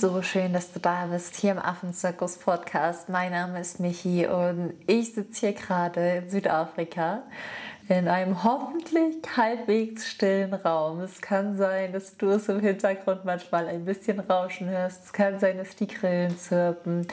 so schön, dass du da bist hier im Affenzirkus Podcast. Mein Name ist Michi und ich sitze hier gerade in Südafrika in einem hoffentlich halbwegs stillen Raum. Es kann sein, dass du es im Hintergrund manchmal ein bisschen rauschen hörst. Es kann sein, dass die Grillen zirpen.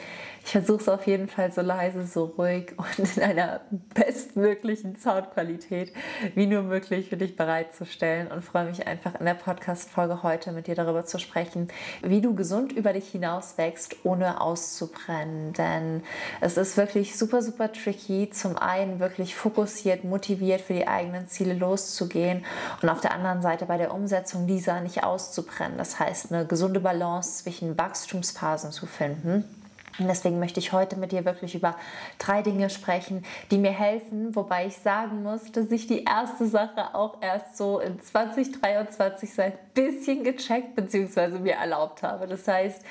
Ich versuche es auf jeden Fall so leise, so ruhig und in einer bestmöglichen Soundqualität wie nur möglich für dich bereitzustellen und freue mich einfach in der Podcast-Folge heute mit dir darüber zu sprechen, wie du gesund über dich hinaus wächst, ohne auszubrennen. Denn es ist wirklich super, super tricky, zum einen wirklich fokussiert, motiviert für die eigenen Ziele loszugehen und auf der anderen Seite bei der Umsetzung dieser nicht auszubrennen. Das heißt, eine gesunde Balance zwischen Wachstumsphasen zu finden. Und deswegen möchte ich heute mit dir wirklich über drei Dinge sprechen, die mir helfen, wobei ich sagen muss, dass ich die erste Sache auch erst so in 2023 so ein bisschen gecheckt bzw. mir erlaubt habe. Das heißt,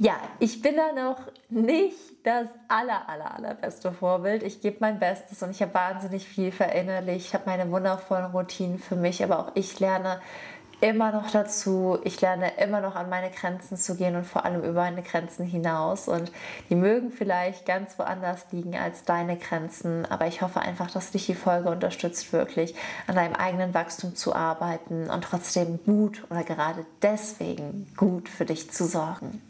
ja, ich bin da noch nicht das aller, aller, allerbeste Vorbild. Ich gebe mein Bestes und ich habe wahnsinnig viel verinnerlicht. Ich habe meine wundervollen Routinen für mich, aber auch ich lerne immer noch dazu. Ich lerne immer noch an meine Grenzen zu gehen und vor allem über meine Grenzen hinaus. Und die mögen vielleicht ganz woanders liegen als deine Grenzen. Aber ich hoffe einfach, dass dich die Folge unterstützt, wirklich an deinem eigenen Wachstum zu arbeiten und trotzdem gut oder gerade deswegen gut für dich zu sorgen.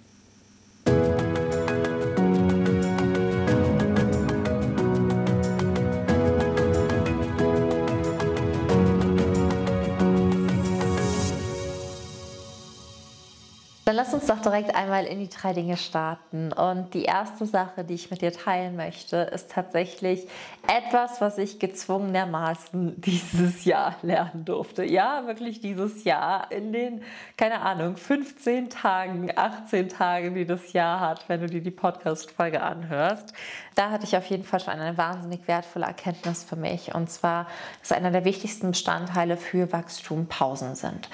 Dann lass uns doch direkt einmal in die drei Dinge starten. Und die erste Sache, die ich mit dir teilen möchte, ist tatsächlich etwas, was ich gezwungenermaßen dieses Jahr lernen durfte. Ja, wirklich dieses Jahr in den, keine Ahnung, 15 Tagen, 18 Tagen, die das Jahr hat, wenn du dir die Podcast-Folge anhörst. Da hatte ich auf jeden Fall schon eine wahnsinnig wertvolle Erkenntnis für mich. Und zwar, dass einer der wichtigsten Bestandteile für Wachstum Pausen sind.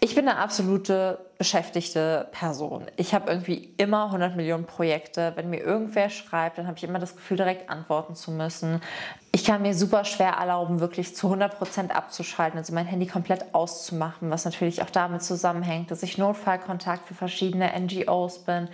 Ich bin eine absolute beschäftigte Person. Ich habe irgendwie immer 100 Millionen Projekte. Wenn mir irgendwer schreibt, dann habe ich immer das Gefühl, direkt antworten zu müssen. Ich kann mir super schwer erlauben, wirklich zu 100 Prozent abzuschalten, also mein Handy komplett auszumachen, was natürlich auch damit zusammenhängt, dass ich Notfallkontakt für verschiedene NGOs bin,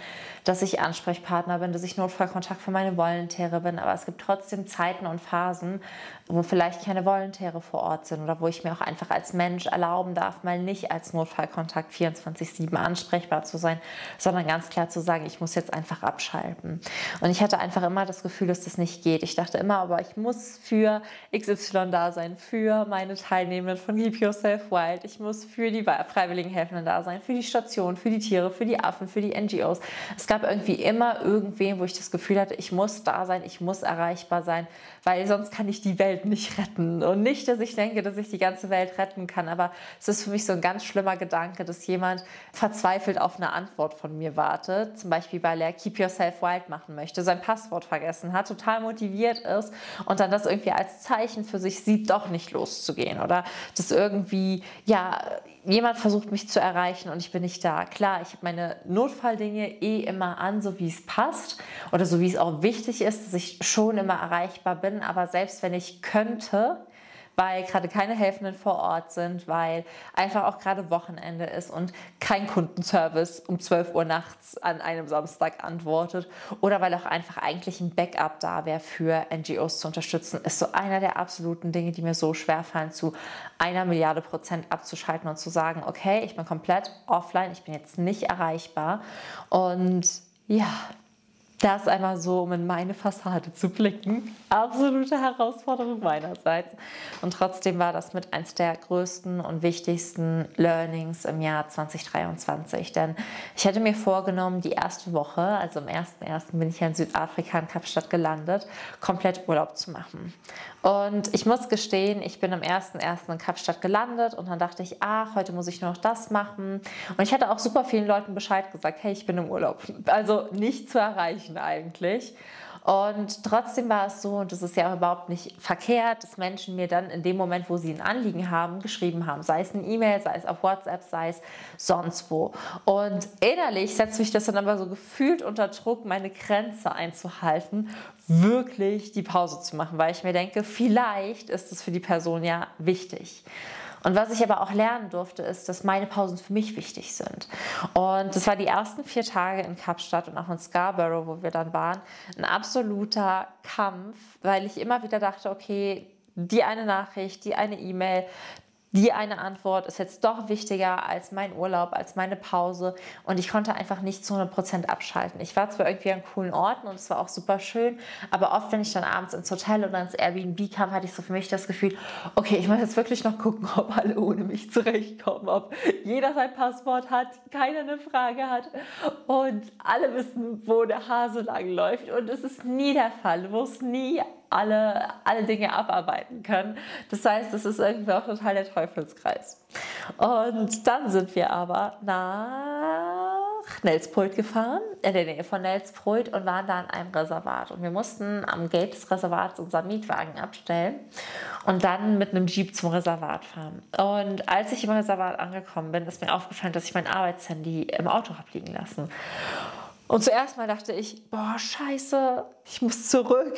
dass ich Ansprechpartner bin, dass ich Notfallkontakt für meine Volontäre bin. Aber es gibt trotzdem Zeiten und Phasen, wo vielleicht keine Volontäre vor Ort sind oder wo ich mir auch einfach als Mensch erlauben darf, mal nicht als Notfallkontakt 24 24-7 ansprechbar zu sein, sondern ganz klar zu sagen, ich muss jetzt einfach abschalten. Und ich hatte einfach immer das Gefühl, dass das nicht geht. Ich dachte immer, aber ich muss für XY da sein, für meine Teilnehmenden von Keep Yourself Wild, ich muss für die freiwilligen Helfenden da sein, für die Station, für die Tiere, für die Affen, für die NGOs. Es gab irgendwie immer irgendwen, wo ich das Gefühl hatte, ich muss da sein, ich muss erreichbar sein, weil sonst kann ich die Welt nicht retten. Und nicht, dass ich denke, dass ich die ganze Welt retten kann, aber es ist für mich so ein ganz schlimmer Gedanke, dass jemand verzweifelt auf eine Antwort von mir wartet, zum Beispiel weil er Keep Yourself Wild machen möchte, sein Passwort vergessen hat, total motiviert ist und dann das irgendwie als Zeichen für sich sieht, doch nicht loszugehen oder dass irgendwie, ja, jemand versucht mich zu erreichen und ich bin nicht da. Klar, ich habe meine Notfalldinge eh immer an, so wie es passt oder so wie es auch wichtig ist, dass ich schon immer erreichbar bin, aber selbst wenn ich könnte, weil gerade keine Helfenden vor Ort sind, weil einfach auch gerade Wochenende ist und kein Kundenservice um 12 Uhr nachts an einem Samstag antwortet oder weil auch einfach eigentlich ein Backup da wäre für NGOs zu unterstützen, ist so einer der absoluten Dinge, die mir so schwer fallen, zu einer Milliarde Prozent abzuschalten und zu sagen, okay, ich bin komplett offline, ich bin jetzt nicht erreichbar. Und ja, das einmal so, um in meine Fassade zu blicken. Absolute Herausforderung meinerseits. Und trotzdem war das mit eins der größten und wichtigsten Learnings im Jahr 2023. Denn ich hätte mir vorgenommen, die erste Woche, also am 1.1. bin ich ja in Südafrika in Kapstadt gelandet, komplett Urlaub zu machen. Und ich muss gestehen, ich bin am 1.1. in Kapstadt gelandet und dann dachte ich, ach, heute muss ich nur noch das machen. Und ich hatte auch super vielen Leuten Bescheid gesagt, hey, ich bin im Urlaub. Also nicht zu erreichen erreichen eigentlich. Und trotzdem war es so, und das ist ja überhaupt nicht verkehrt, dass Menschen mir dann in dem Moment, wo sie ein Anliegen haben, geschrieben haben, sei es eine E-Mail, sei es auf WhatsApp, sei es sonst wo. Und innerlich setzt mich das dann aber so gefühlt unter Druck, meine Grenze einzuhalten, wirklich die Pause zu machen, weil ich mir denke, vielleicht ist es für die Person ja wichtig. Und was ich aber auch lernen durfte, ist, dass meine Pausen für mich wichtig sind. Und das war die ersten vier Tage in Kapstadt und auch in Scarborough, wo wir dann waren, ein absoluter Kampf, weil ich immer wieder dachte, okay, die eine Nachricht, die eine E-Mail, die eine Antwort ist jetzt doch wichtiger als mein Urlaub, als meine Pause. Und ich konnte einfach nicht zu 100% abschalten. Ich war zwar irgendwie an coolen Orten und es war auch super schön, aber oft, wenn ich dann abends ins Hotel oder ins Airbnb kam, hatte ich so für mich das Gefühl, okay, ich muss jetzt wirklich noch gucken, ob alle ohne mich zurechtkommen, ob jeder sein Passwort hat, keiner eine Frage hat und alle wissen, wo der Hase lang läuft. Und es ist nie der Fall. Du musst nie alle, alle Dinge abarbeiten können. Das heißt, es ist irgendwie auch total der Teufelskreis. Und dann sind wir aber nach Nelsbrot gefahren, in der Nähe von Nelsbrot und waren da in einem Reservat. Und wir mussten am Gate des Reservats unseren Mietwagen abstellen und dann mit einem Jeep zum Reservat fahren. Und als ich im Reservat angekommen bin, ist mir aufgefallen, dass ich mein Arbeitshandy im Auto habe liegen lassen. Und zuerst mal dachte ich, boah, scheiße, ich muss zurück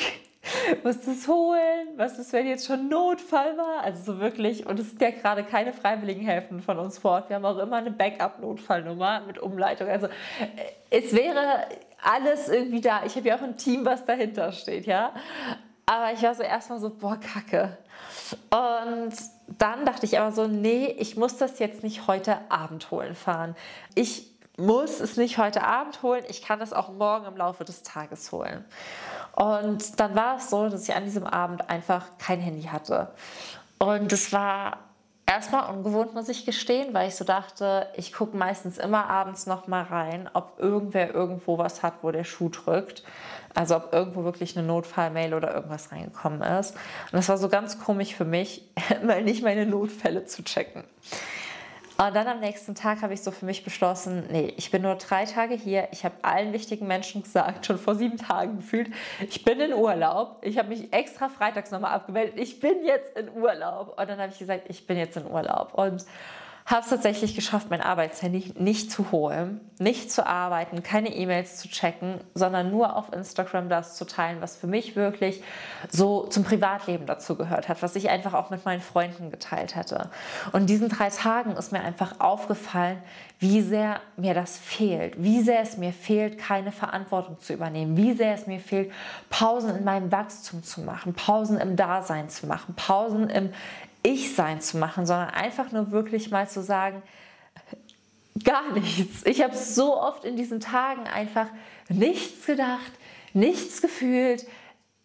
muss das holen, was ist, wenn jetzt schon Notfall war? Also so wirklich, und es sind ja gerade keine freiwilligen Helfen von uns vor Ort. Wir haben auch immer eine Backup-Notfallnummer mit Umleitung. Also äh, es wäre alles irgendwie da. Ich habe ja auch ein Team, was dahinter steht, ja. Aber ich war so erstmal so, boah, kacke. Und dann dachte ich aber so, nee, ich muss das jetzt nicht heute Abend holen fahren. Ich muss es nicht heute Abend holen, ich kann es auch morgen im Laufe des Tages holen. Und dann war es so, dass ich an diesem Abend einfach kein Handy hatte. Und es war erstmal ungewohnt, muss ich gestehen, weil ich so dachte, ich gucke meistens immer abends noch mal rein, ob irgendwer irgendwo was hat, wo der Schuh drückt. Also ob irgendwo wirklich eine Notfallmail oder irgendwas reingekommen ist. Und das war so ganz komisch für mich, mal nicht meine Notfälle zu checken. Und dann am nächsten Tag habe ich so für mich beschlossen, nee, ich bin nur drei Tage hier. Ich habe allen wichtigen Menschen gesagt, schon vor sieben Tagen gefühlt, ich bin in Urlaub. Ich habe mich extra freitags nochmal abgemeldet. Ich bin jetzt in Urlaub. Und dann habe ich gesagt, ich bin jetzt in Urlaub. Und habe es tatsächlich geschafft, mein Arbeitshandy nicht zu holen, nicht zu arbeiten, keine E-Mails zu checken, sondern nur auf Instagram das zu teilen, was für mich wirklich so zum Privatleben dazu gehört hat, was ich einfach auch mit meinen Freunden geteilt hätte. Und in diesen drei Tagen ist mir einfach aufgefallen, wie sehr mir das fehlt, wie sehr es mir fehlt, keine Verantwortung zu übernehmen, wie sehr es mir fehlt, Pausen in meinem Wachstum zu machen, Pausen im Dasein zu machen, Pausen im, ich-Sein zu machen, sondern einfach nur wirklich mal zu sagen, gar nichts. Ich habe so oft in diesen Tagen einfach nichts gedacht, nichts gefühlt,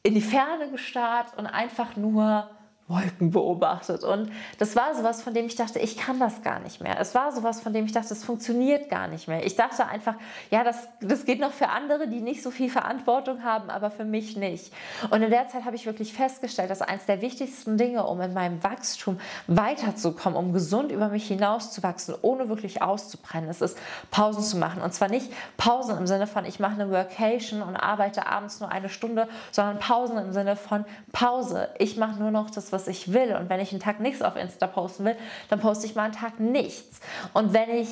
in die Ferne gestarrt und einfach nur Wolken beobachtet. Und das war sowas, von dem ich dachte, ich kann das gar nicht mehr. Es war sowas, von dem ich dachte, es funktioniert gar nicht mehr. Ich dachte einfach, ja, das, das geht noch für andere, die nicht so viel Verantwortung haben, aber für mich nicht. Und in der Zeit habe ich wirklich festgestellt, dass eines der wichtigsten Dinge, um in meinem Wachstum weiterzukommen, um gesund über mich hinauszuwachsen, ohne wirklich auszubrennen, ist es, Pausen zu machen. Und zwar nicht Pausen im Sinne von, ich mache eine Workation und arbeite abends nur eine Stunde, sondern Pausen im Sinne von Pause. Ich mache nur noch das, was was ich will. Und wenn ich einen Tag nichts auf Insta posten will, dann poste ich mal einen Tag nichts. Und wenn ich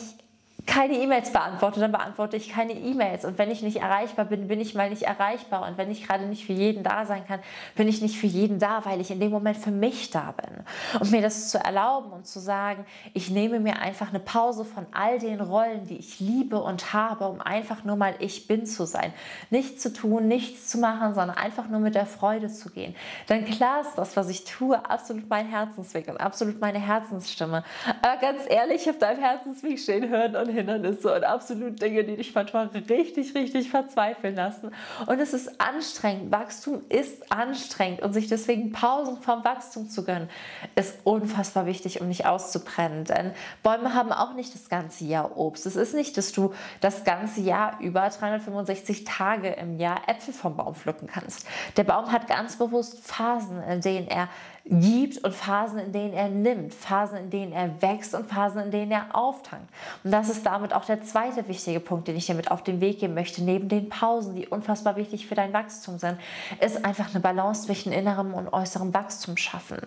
keine E-Mails beantworte, dann beantworte ich keine E-Mails. Und wenn ich nicht erreichbar bin, bin ich mal nicht erreichbar. Und wenn ich gerade nicht für jeden da sein kann, bin ich nicht für jeden da, weil ich in dem Moment für mich da bin. Und mir das zu erlauben und zu sagen, ich nehme mir einfach eine Pause von all den Rollen, die ich liebe und habe, um einfach nur mal ich bin zu sein. Nichts zu tun, nichts zu machen, sondern einfach nur mit der Freude zu gehen. Denn klar ist das, was ich tue, absolut mein Herzensweg und absolut meine Herzensstimme. Aber ganz ehrlich, ich habe deinem Herzensweg stehen hören und Hindernisse und absolut Dinge, die dich manchmal richtig, richtig verzweifeln lassen. Und es ist anstrengend. Wachstum ist anstrengend und sich deswegen Pausen vom Wachstum zu gönnen, ist unfassbar wichtig, um nicht auszubrennen. Denn Bäume haben auch nicht das ganze Jahr Obst. Es ist nicht, dass du das ganze Jahr über 365 Tage im Jahr Äpfel vom Baum pflücken kannst. Der Baum hat ganz bewusst Phasen, in denen er gibt und Phasen, in denen er nimmt, Phasen, in denen er wächst und Phasen, in denen er auftankt. Und das ist damit auch der zweite wichtige Punkt, den ich dir mit auf den Weg geben möchte, neben den Pausen, die unfassbar wichtig für dein Wachstum sind, ist einfach eine Balance zwischen innerem und äußerem Wachstum schaffen.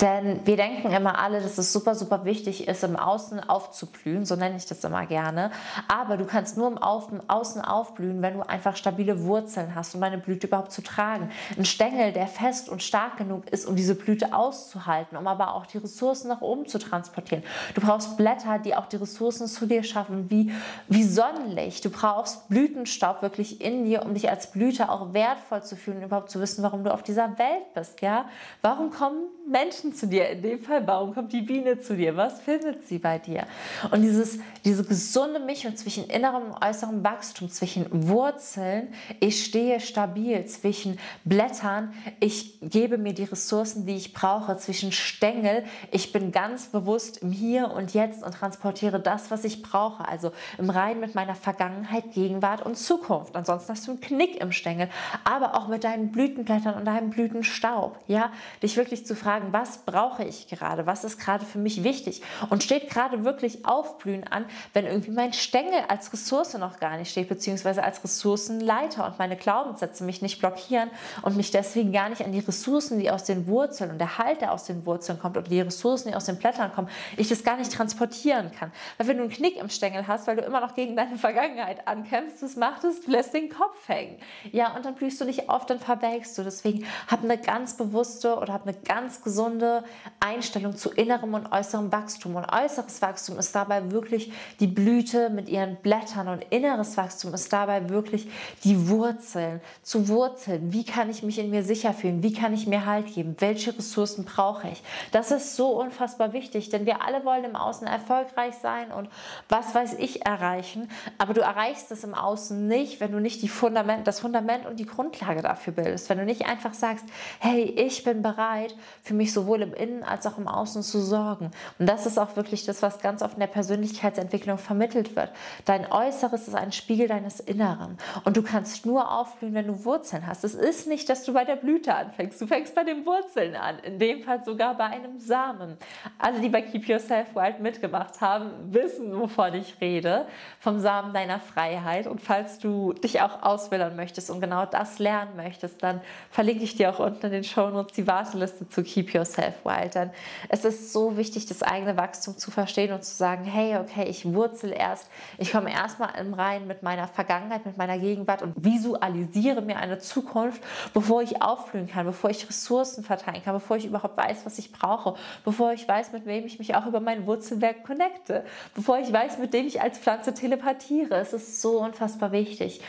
Denn wir denken immer alle, dass es super, super wichtig ist, im Außen aufzublühen, so nenne ich das immer gerne. Aber du kannst nur im Außen aufblühen, wenn du einfach stabile Wurzeln hast, um deine Blüte überhaupt zu tragen. Ein Stängel, der fest und stark genug ist, um diese Blüte Blüte auszuhalten, um aber auch die Ressourcen nach oben zu transportieren. Du brauchst Blätter, die auch die Ressourcen zu dir schaffen, wie, wie Sonnenlicht. Du brauchst Blütenstaub wirklich in dir, um dich als Blüte auch wertvoll zu fühlen, überhaupt zu wissen, warum du auf dieser Welt bist. Ja? Warum kommen Menschen zu dir in dem Fall? Warum kommt die Biene zu dir? Was findet sie bei dir? Und dieses, diese gesunde Mischung zwischen innerem und äußerem Wachstum, zwischen Wurzeln, ich stehe stabil, zwischen Blättern, ich gebe mir die Ressourcen, die ich brauche, zwischen Stängel, ich bin ganz bewusst im Hier und Jetzt und transportiere das, was ich brauche. Also im Rein mit meiner Vergangenheit, Gegenwart und Zukunft. Ansonsten hast du einen Knick im Stängel, aber auch mit deinen Blütenblättern und deinem Blütenstaub. Ja, dich wirklich zu fragen, was brauche ich gerade? Was ist gerade für mich wichtig? Und steht gerade wirklich Aufblühen an, wenn irgendwie mein Stängel als Ressource noch gar nicht steht, beziehungsweise als Ressourcenleiter und meine Glaubenssätze mich nicht blockieren und mich deswegen gar nicht an die Ressourcen, die aus den Wurzeln und der Halt, der aus den Wurzeln kommt oder die Ressourcen, die aus den Blättern kommen, ich das gar nicht transportieren kann. Weil wenn du einen Knick im Stängel hast, weil du immer noch gegen deine Vergangenheit ankämpfst, was macht es? Du lässt den Kopf hängen. Ja, und dann blühst du nicht auf, dann verwelkst du. Deswegen hab eine ganz bewusste oder hab eine ganz gesunde Einstellung zu innerem und äußerem Wachstum. Und äußeres Wachstum ist dabei wirklich die Blüte mit ihren Blättern und inneres Wachstum ist dabei wirklich die Wurzeln. Zu Wurzeln. Wie kann ich mich in mir sicher fühlen? Wie kann ich mir Halt geben? Welche Ressourcen brauche ich? Das ist so unfassbar wichtig, denn wir alle wollen im Außen erfolgreich sein und was weiß ich erreichen. Aber du erreichst es im Außen nicht, wenn du nicht die Fundament, das Fundament und die Grundlage dafür bildest. Wenn du nicht einfach sagst, hey, ich bin bereit, für mich sowohl im Innen als auch im Außen zu sorgen. Und das ist auch wirklich das, was ganz oft in der Persönlichkeitsentwicklung vermittelt wird. Dein Äußeres ist ein Spiegel deines Inneren. Und du kannst nur aufblühen, wenn du Wurzeln hast. Es ist nicht, dass du bei der Blüte anfängst. Du fängst bei den Wurzeln an. In dem Fall sogar bei einem Samen. Alle, die bei Keep Yourself Wild mitgemacht haben, wissen, wovon ich rede. Vom Samen deiner Freiheit. Und falls du dich auch auswählen möchtest und genau das lernen möchtest, dann verlinke ich dir auch unten in den Show Notes die Warteliste zu Keep Yourself Wild. Denn es ist so wichtig, das eigene Wachstum zu verstehen und zu sagen, hey, okay, ich wurzel erst. Ich komme erstmal im Rein mit meiner Vergangenheit, mit meiner Gegenwart und visualisiere mir eine Zukunft, bevor ich aufblühen kann, bevor ich Ressourcen verteilen kann, bevor ich überhaupt weiß, was ich brauche, bevor ich weiß, mit wem ich mich auch über mein Wurzelwerk connecte, bevor ich weiß, mit dem ich als Pflanze telepathiere. Es ist so unfassbar wichtig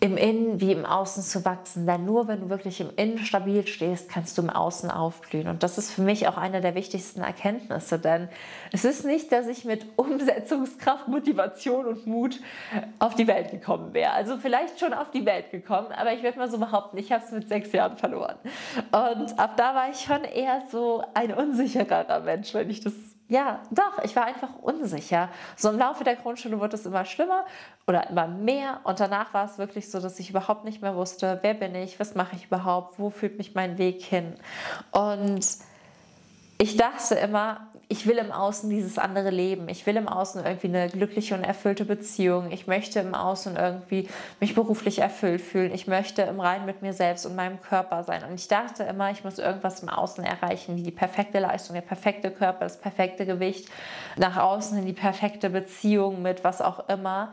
im Innen wie im Außen zu wachsen. Denn nur wenn du wirklich im Innen stabil stehst, kannst du im Außen aufblühen. Und das ist für mich auch eine der wichtigsten Erkenntnisse. Denn es ist nicht, dass ich mit Umsetzungskraft, Motivation und Mut auf die Welt gekommen wäre. Also vielleicht schon auf die Welt gekommen, aber ich würde mal so behaupten, ich habe es mit sechs Jahren verloren. Und ab da war ich schon eher so ein unsicherer Mensch, wenn ich das ja, doch, ich war einfach unsicher. So im Laufe der Grundschule wurde es immer schlimmer oder immer mehr und danach war es wirklich so, dass ich überhaupt nicht mehr wusste, wer bin ich, was mache ich überhaupt, wo führt mich mein Weg hin. Und ich dachte immer, ich will im Außen dieses andere Leben. Ich will im Außen irgendwie eine glückliche und erfüllte Beziehung. Ich möchte im Außen irgendwie mich beruflich erfüllt fühlen. Ich möchte im Rein mit mir selbst und meinem Körper sein. Und ich dachte immer, ich muss irgendwas im Außen erreichen, wie die perfekte Leistung, der perfekte Körper, das perfekte Gewicht, nach außen in die perfekte Beziehung mit was auch immer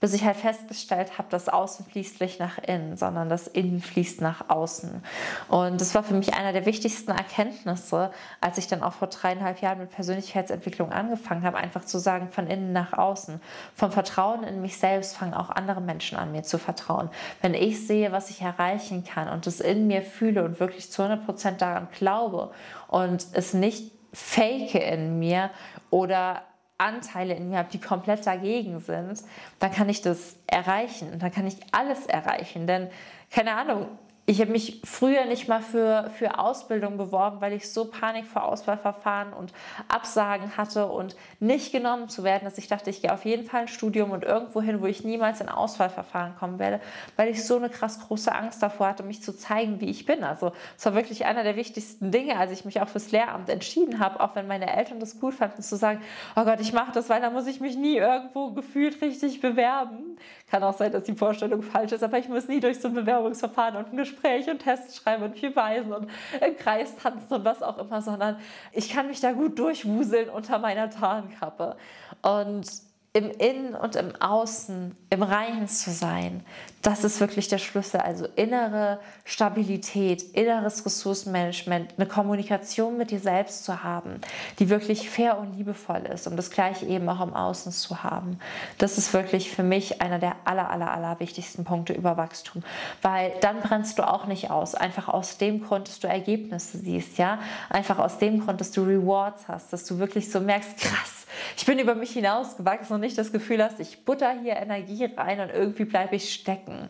bis ich halt festgestellt habe, dass Außen fließt nicht nach innen, sondern das Innen fließt nach außen. Und das war für mich einer der wichtigsten Erkenntnisse, als ich dann auch vor dreieinhalb Jahren mit Persönlichkeitsentwicklung angefangen habe, einfach zu sagen, von innen nach außen. Vom Vertrauen in mich selbst fangen auch andere Menschen an, mir zu vertrauen. Wenn ich sehe, was ich erreichen kann und es in mir fühle und wirklich zu 100 Prozent daran glaube und es nicht fake in mir oder Anteile in mir habe, die komplett dagegen sind, dann kann ich das erreichen. Dann kann ich alles erreichen. Denn, keine Ahnung, ich habe mich früher nicht mal für, für Ausbildung beworben, weil ich so Panik vor Auswahlverfahren und Absagen hatte und nicht genommen zu werden, dass ich dachte, ich gehe auf jeden Fall ein Studium und irgendwo hin, wo ich niemals in Auswahlverfahren kommen werde, weil ich so eine krass große Angst davor hatte, mich zu zeigen, wie ich bin. Also es war wirklich einer der wichtigsten Dinge, als ich mich auch fürs Lehramt entschieden habe, auch wenn meine Eltern das gut fanden, zu sagen, oh Gott, ich mache das, weil da muss ich mich nie irgendwo gefühlt richtig bewerben. Kann auch sein, dass die Vorstellung falsch ist, aber ich muss nie durch so ein Bewerbungsverfahren und ein Gespräch Gespräch und Tests schreiben und viel weisen und im Kreis tanzen und was auch immer, sondern ich kann mich da gut durchwuseln unter meiner Tarnkappe. Und im Innen und im Außen, im Reinen zu sein, das ist wirklich der Schlüssel. Also innere Stabilität, inneres Ressourcenmanagement, eine Kommunikation mit dir selbst zu haben, die wirklich fair und liebevoll ist, um das gleiche eben auch im Außen zu haben. Das ist wirklich für mich einer der aller, aller, aller wichtigsten Punkte über Wachstum, weil dann brennst du auch nicht aus. Einfach aus dem Grund, dass du Ergebnisse siehst, ja, einfach aus dem Grund, dass du Rewards hast, dass du wirklich so merkst, krass ich bin über mich hinausgewachsen und nicht das Gefühl hast, ich butter hier Energie rein und irgendwie bleibe ich stecken.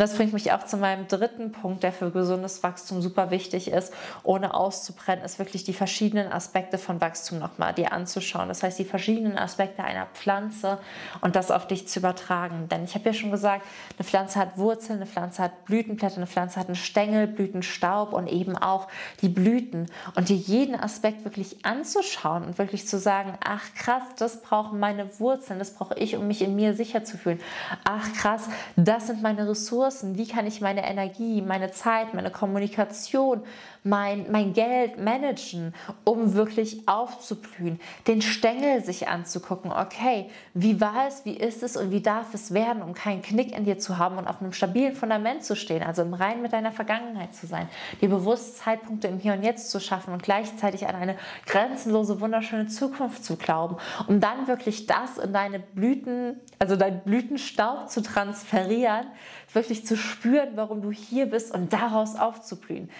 Das bringt mich auch zu meinem dritten Punkt, der für gesundes Wachstum super wichtig ist, ohne auszubrennen, ist wirklich die verschiedenen Aspekte von Wachstum nochmal dir anzuschauen. Das heißt, die verschiedenen Aspekte einer Pflanze und das auf dich zu übertragen. Denn ich habe ja schon gesagt, eine Pflanze hat Wurzeln, eine Pflanze hat Blütenblätter, eine Pflanze hat einen Stängel, Blütenstaub und eben auch die Blüten. Und dir jeden Aspekt wirklich anzuschauen und wirklich zu sagen, ach krass, das brauchen meine Wurzeln, das brauche ich, um mich in mir sicher zu fühlen. Ach krass, das sind meine Ressourcen, wie kann ich meine Energie, meine Zeit, meine Kommunikation, mein, mein Geld managen, um wirklich aufzublühen, den Stängel sich anzugucken, okay, wie war es, wie ist es und wie darf es werden, um keinen Knick in dir zu haben und auf einem stabilen Fundament zu stehen, also im Reinen mit deiner Vergangenheit zu sein, dir bewusst Zeitpunkte im Hier und Jetzt zu schaffen und gleichzeitig an eine grenzenlose, wunderschöne Zukunft zu glauben, um dann wirklich das in deine Blüten, also dein Blütenstaub zu transferieren, wirklich zu spüren, warum du hier bist und daraus aufzublühen.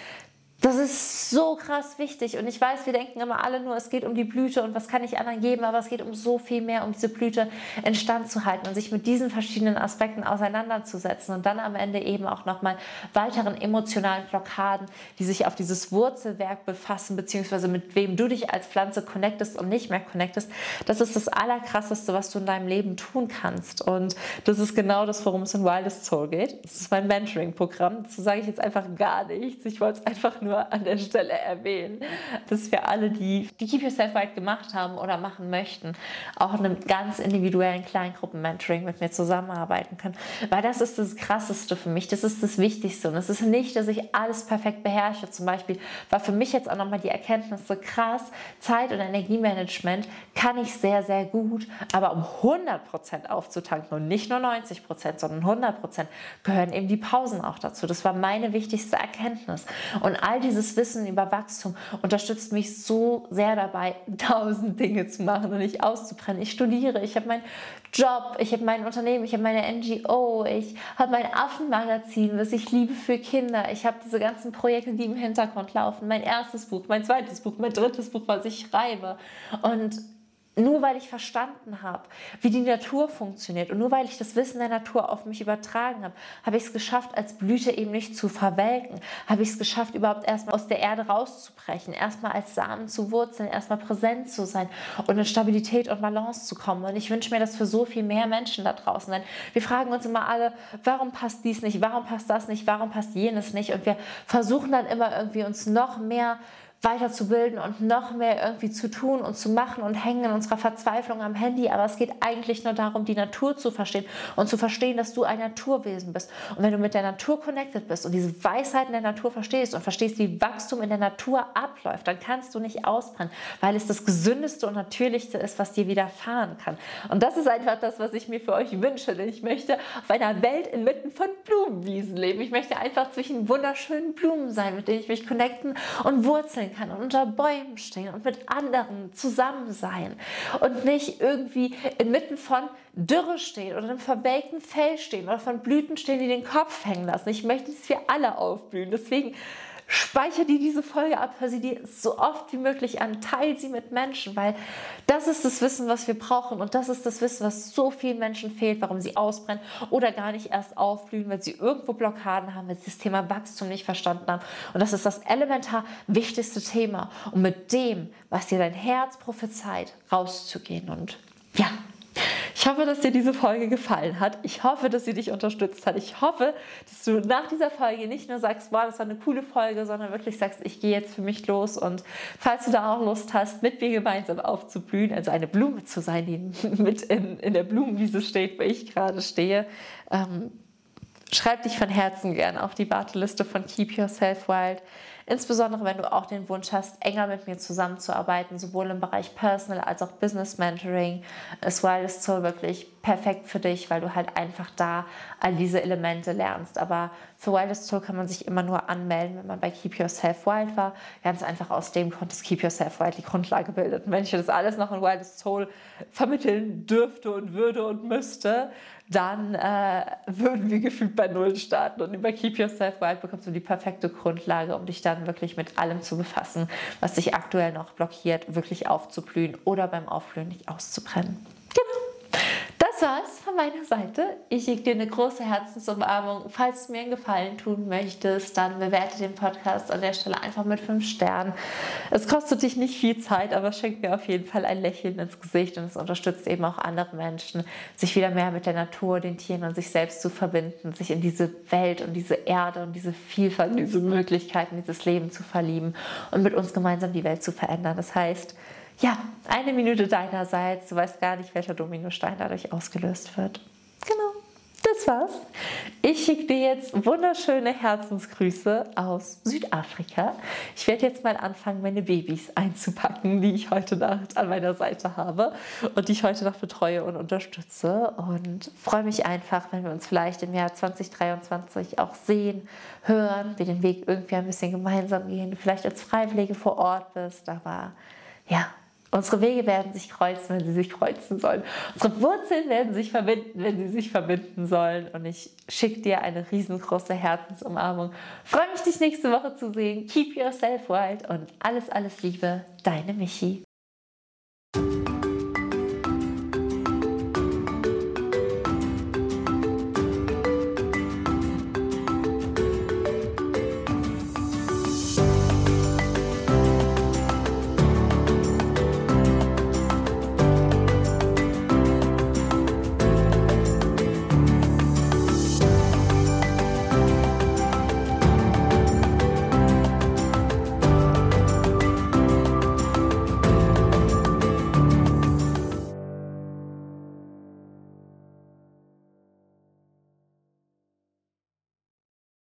Das ist so krass wichtig. Und ich weiß, wir denken immer alle nur, es geht um die Blüte und was kann ich anderen geben, aber es geht um so viel mehr, um diese Blüte instand zu halten und sich mit diesen verschiedenen Aspekten auseinanderzusetzen und dann am Ende eben auch nochmal weiteren emotionalen Blockaden, die sich auf dieses Wurzelwerk befassen, beziehungsweise mit wem du dich als Pflanze connectest und nicht mehr connectest. Das ist das Allerkrasseste, was du in deinem Leben tun kannst. Und das ist genau das, worum es in Wildest Soul geht. Das ist mein Mentoring-Programm. Dazu sage ich jetzt einfach gar nichts. Ich wollte es einfach nur nur an der Stelle erwähnen, dass wir alle, die, die Keep Yourself Right gemacht haben oder machen möchten, auch in einem ganz individuellen Kleingruppen-Mentoring mit mir zusammenarbeiten können. Weil das ist das Krasseste für mich, das ist das Wichtigste. Und es ist nicht, dass ich alles perfekt beherrsche. Zum Beispiel war für mich jetzt auch nochmal die Erkenntnis so krass, Zeit- und Energiemanagement kann ich sehr, sehr gut, aber um 100% aufzutanken und nicht nur 90%, sondern 100% gehören eben die Pausen auch dazu. Das war meine wichtigste Erkenntnis. Und all dieses Wissen über Wachstum unterstützt mich so sehr dabei, tausend Dinge zu machen und nicht auszubrennen. Ich studiere, ich habe meinen Job, ich habe mein Unternehmen, ich habe meine NGO, ich habe mein Affenmagazin, was ich liebe für Kinder. Ich habe diese ganzen Projekte, die im Hintergrund laufen. Mein erstes Buch, mein zweites Buch, mein drittes Buch, was ich schreibe. Und nur weil ich verstanden habe, wie die Natur funktioniert und nur weil ich das Wissen der Natur auf mich übertragen habe, habe ich es geschafft, als Blüte eben nicht zu verwelken. Habe ich es geschafft, überhaupt erstmal aus der Erde rauszubrechen, erstmal als Samen zu wurzeln, erstmal präsent zu sein und in Stabilität und Balance zu kommen. Und ich wünsche mir das für so viel mehr Menschen da draußen. Denn wir fragen uns immer alle, warum passt dies nicht, warum passt das nicht, warum passt jenes nicht? Und wir versuchen dann immer irgendwie uns noch mehr weiterzubilden und noch mehr irgendwie zu tun und zu machen und hängen in unserer Verzweiflung am Handy. Aber es geht eigentlich nur darum, die Natur zu verstehen und zu verstehen, dass du ein Naturwesen bist. Und wenn du mit der Natur connected bist und diese Weisheiten der Natur verstehst und verstehst, wie Wachstum in der Natur abläuft, dann kannst du nicht ausbrennen, weil es das gesündeste und natürlichste ist, was dir widerfahren kann. Und das ist einfach das, was ich mir für euch wünsche. Denn ich möchte auf einer Welt inmitten von Blumenwiesen leben. Ich möchte einfach zwischen wunderschönen Blumen sein, mit denen ich mich connecten und wurzeln kann und unter Bäumen stehen und mit anderen zusammen sein und nicht irgendwie inmitten von Dürre stehen oder einem verwelkten Fell stehen oder von Blüten stehen, die den Kopf hängen lassen. Ich möchte, dass wir alle aufblühen. Deswegen Speicher dir diese Folge ab, hör sie dir so oft wie möglich an, teil sie mit Menschen, weil das ist das Wissen, was wir brauchen und das ist das Wissen, was so vielen Menschen fehlt, warum sie ausbrennen oder gar nicht erst aufblühen, weil sie irgendwo Blockaden haben, weil sie das Thema Wachstum nicht verstanden haben. Und das ist das elementar wichtigste Thema, um mit dem, was dir dein Herz prophezeit, rauszugehen. Und ja, ich hoffe, dass dir diese Folge gefallen hat. Ich hoffe, dass sie dich unterstützt hat. Ich hoffe, dass du nach dieser Folge nicht nur sagst, wow, das war eine coole Folge, sondern wirklich sagst, ich gehe jetzt für mich los. Und falls du da auch Lust hast, mit mir gemeinsam aufzublühen, also eine Blume zu sein, die mit in, in der Blumenwiese steht, wo ich gerade stehe, ähm, schreib dich von Herzen gern auf die Warteliste von Keep Yourself Wild. Insbesondere wenn du auch den Wunsch hast, enger mit mir zusammenzuarbeiten, sowohl im Bereich Personal als auch Business Mentoring, ist Wildest Soul wirklich perfekt für dich, weil du halt einfach da all diese Elemente lernst. Aber für Wildest Soul kann man sich immer nur anmelden, wenn man bei Keep Yourself Wild war. Ganz einfach aus dem Grund, dass Keep Yourself Wild die Grundlage bildet. Und wenn ich das alles noch in Wildest Soul vermitteln dürfte und würde und müsste, dann äh, würden wir gefühlt bei Null starten. Und über Keep Yourself Wild bekommst du die perfekte Grundlage, um dich dann wirklich mit allem zu befassen, was dich aktuell noch blockiert, wirklich aufzublühen oder beim Aufblühen nicht auszubrennen. Das war's von meiner Seite. Ich schicke dir eine große Herzensumarmung. Falls du mir einen Gefallen tun möchtest, dann bewerte den Podcast an der Stelle einfach mit fünf Sternen. Es kostet dich nicht viel Zeit, aber schenkt mir auf jeden Fall ein Lächeln ins Gesicht und es unterstützt eben auch andere Menschen, sich wieder mehr mit der Natur, den Tieren und sich selbst zu verbinden, sich in diese Welt und diese Erde und diese Vielfalt, diese Möglichkeiten, dieses Leben zu verlieben und mit uns gemeinsam die Welt zu verändern. Das heißt, ja, eine Minute deinerseits. Du weißt gar nicht, welcher Dominostein dadurch ausgelöst wird. Genau, das war's. Ich schicke dir jetzt wunderschöne Herzensgrüße aus Südafrika. Ich werde jetzt mal anfangen, meine Babys einzupacken, die ich heute Nacht an meiner Seite habe und die ich heute noch betreue und unterstütze. Und freue mich einfach, wenn wir uns vielleicht im Jahr 2023 auch sehen, hören, wir den Weg irgendwie ein bisschen gemeinsam gehen, vielleicht als Freiwillige vor Ort bist, aber ja, Unsere Wege werden sich kreuzen, wenn sie sich kreuzen sollen. Unsere Wurzeln werden sich verbinden, wenn sie sich verbinden sollen. Und ich schicke dir eine riesengroße Herzensumarmung. Freue mich, dich nächste Woche zu sehen. Keep yourself wild und alles, alles Liebe, deine Michi.